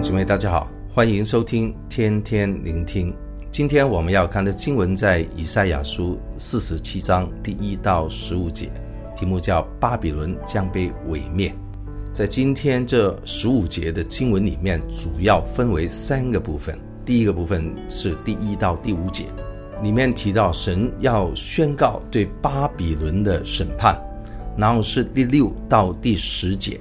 兄姊妹，大家好，欢迎收听天天聆听。今天我们要看的经文在以赛亚书四十七章第一到十五节，题目叫“巴比伦将被毁灭”。在今天这十五节的经文里面，主要分为三个部分。第一个部分是第一到第五节，里面提到神要宣告对巴比伦的审判，然后是第六到第十节，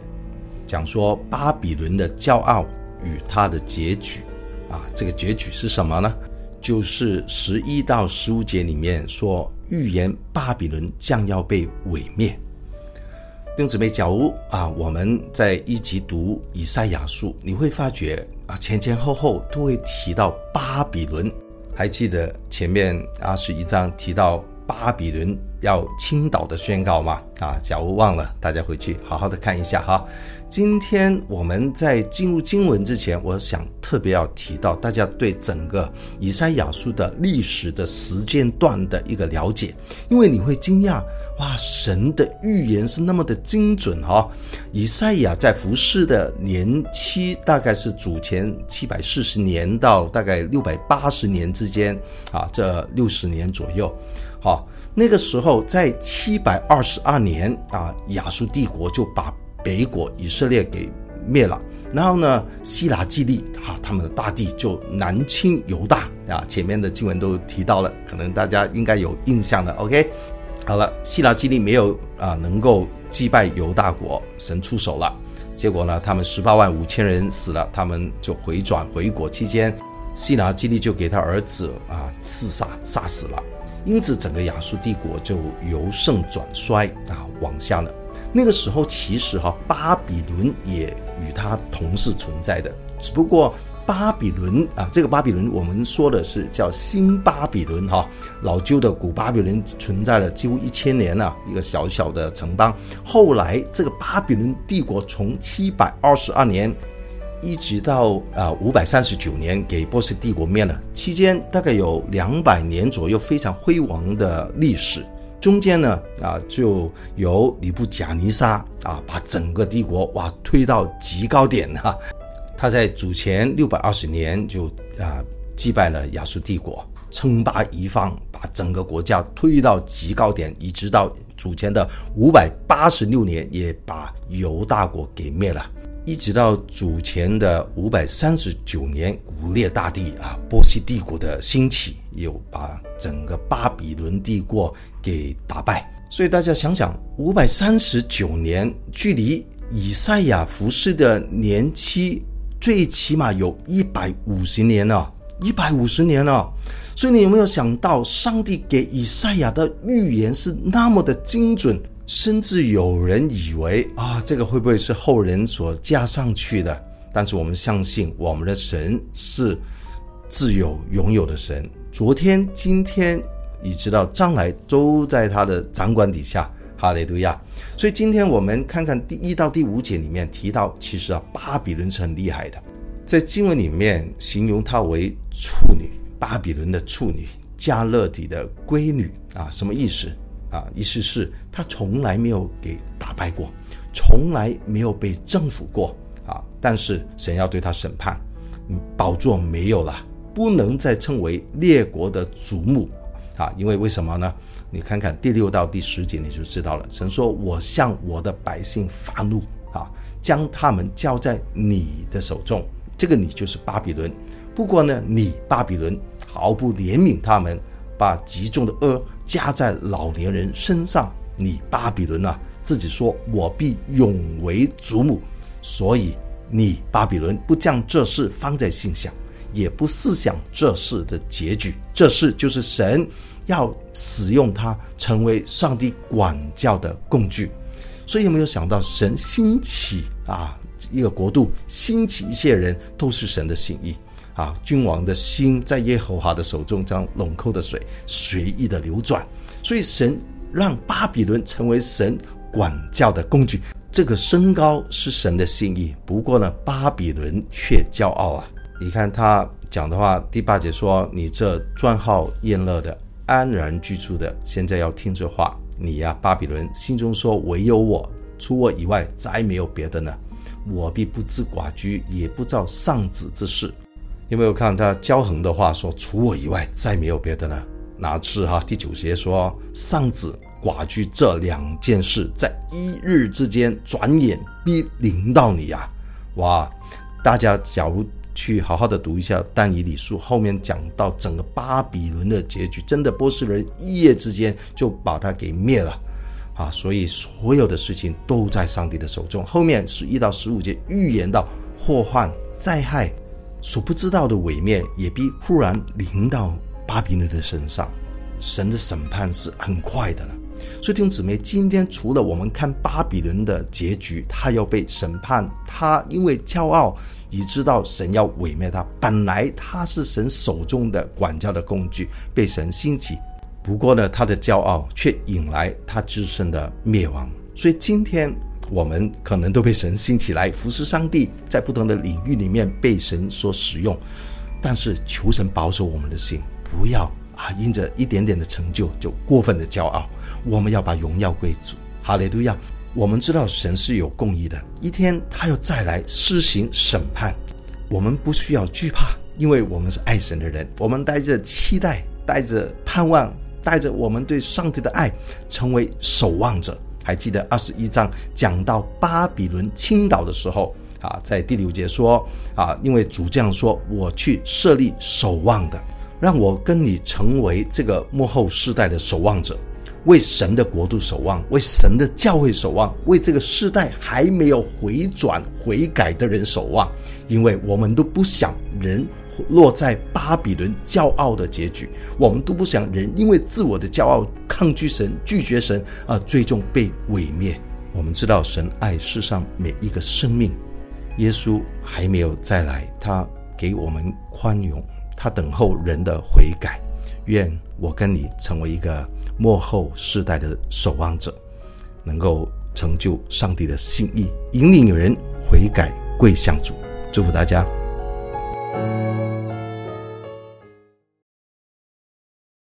讲说巴比伦的骄傲。与他的结局，啊，这个结局是什么呢？就是十一到十五节里面说预言巴比伦将要被毁灭。弟兄姊妹，假如啊，我们在一起读以赛亚书，你会发觉啊，前前后后都会提到巴比伦。还记得前面二十一章提到巴比伦要倾倒的宣告吗？啊，假如忘了，大家回去好好的看一下哈。今天我们在进入经文之前，我想特别要提到大家对整个以赛亚书的历史的时间段的一个了解，因为你会惊讶，哇，神的预言是那么的精准哈！以赛亚在服侍的年期大概是主前七百四十年到大概六百八十年之间啊，这六十年左右，好，那个时候在七百二十二年啊，亚述帝国就把。北国以色列给灭了，然后呢，西拿基立啊，他们的大地就南侵犹大啊。前面的经文都提到了，可能大家应该有印象的。OK，好了，西拿基利没有啊能够击败犹大国，神出手了，结果呢，他们十八万五千人死了，他们就回转回国期间，西拿基利就给他儿子啊刺杀杀死了，因此整个亚述帝国就由盛转衰啊，往下了。那个时候其实哈，巴比伦也与他同时存在的，只不过巴比伦啊，这个巴比伦我们说的是叫新巴比伦哈，老旧的古巴比伦存在了几乎一千年了，一个小小的城邦。后来这个巴比伦帝国从七百二十二年一直到啊五百三十九年给波斯帝国灭了，期间大概有两百年左右非常辉煌的历史。中间呢，啊，就由尼布甲尼撒啊，把整个帝国哇推到极高点哈。他在主前六百二十年就啊击败了亚述帝国，称霸一方，把整个国家推到极高点，一直到主前的五百八十六年，也把犹大国给灭了。一直到主前的五百三十九年，古列大帝啊，波斯帝国的兴起，又把整个巴比伦帝国给打败。所以大家想想，五百三十九年，距离以赛亚服侍的年期，最起码有一百五十年了，一百五十年了。所以你有没有想到，上帝给以赛亚的预言是那么的精准？甚至有人以为啊，这个会不会是后人所加上去的？但是我们相信，我们的神是自有拥有的神，昨天、今天，一直到将来都在他的掌管底下。哈利路亚！所以今天我们看看第一到第五节里面提到，其实啊，巴比伦是很厉害的，在经文里面形容他为处女，巴比伦的处女，加勒底的闺女啊，什么意思？啊，意思是他从来没有给打败过，从来没有被征服过啊！但是神要对他审判，宝座没有了，不能再称为列国的瞩目啊！因为为什么呢？你看看第六到第十节你就知道了。神说：“我向我的百姓发怒啊，将他们交在你的手中。这个你就是巴比伦。不过呢，你巴比伦毫不怜悯他们。”把极重的恶加在老年人身上，你巴比伦啊，自己说我必永为祖母，所以你巴比伦不将这事放在心上，也不思想这事的结局。这事就是神要使用它成为上帝管教的工具。所以有没有想到神兴起啊，一个国度兴起一些人，都是神的心意。啊，君王的心在耶和华的手中，将陇沟的水随意的流转。所以神让巴比伦成为神管教的工具。这个升高是神的心意。不过呢，巴比伦却骄傲啊！你看他讲的话，第八节说：“你这专好宴乐的，安然居住的，现在要听这话。你呀，巴比伦，心中说：唯有我，除我以外，再没有别的呢。”我必不知寡居，也不造丧子之事。有没有看他骄横的话说，除我以外再没有别的了？哪次哈？第九节说丧子寡居这两件事，在一日之间转眼必临到你啊！哇，大家假如去好好的读一下但以理书，后面讲到整个巴比伦的结局，真的波斯人一夜之间就把他给灭了啊！所以所有的事情都在上帝的手中。后面十一到十五节预言到祸患灾害。所不知道的毁灭也必忽然临到巴比伦的身上，神的审判是很快的了。所以弟兄姊妹，今天除了我们看巴比伦的结局，他要被审判，他因为骄傲，已知道神要毁灭他。本来他是神手中的管教的工具，被神兴起。不过呢，他的骄傲却引来他自身的灭亡。所以今天。我们可能都被神兴起来服侍上帝，在不同的领域里面被神所使用，但是求神保守我们的心，不要啊因着一点点的成就就过分的骄傲。我们要把荣耀归主。哈利路亚！我们知道神是有公义的，一天他要再来施行审判，我们不需要惧怕，因为我们是爱神的人，我们带着期待，带着盼望，带着我们对上帝的爱，成为守望者。还记得二十一章讲到巴比伦倾倒的时候啊，在第六节说啊，因为主这样说，我去设立守望的，让我跟你成为这个幕后世代的守望者，为神的国度守望，为神的教会守望，为这个世代还没有回转悔改的人守望，因为我们都不想人。落在巴比伦骄傲的结局，我们都不想人因为自我的骄傲抗拒神、拒绝神而最终被毁灭。我们知道神爱世上每一个生命，耶稣还没有再来，他给我们宽容，他等候人的悔改。愿我跟你成为一个幕后世代的守望者，能够成就上帝的心意，引领人悔改归向主。祝福大家。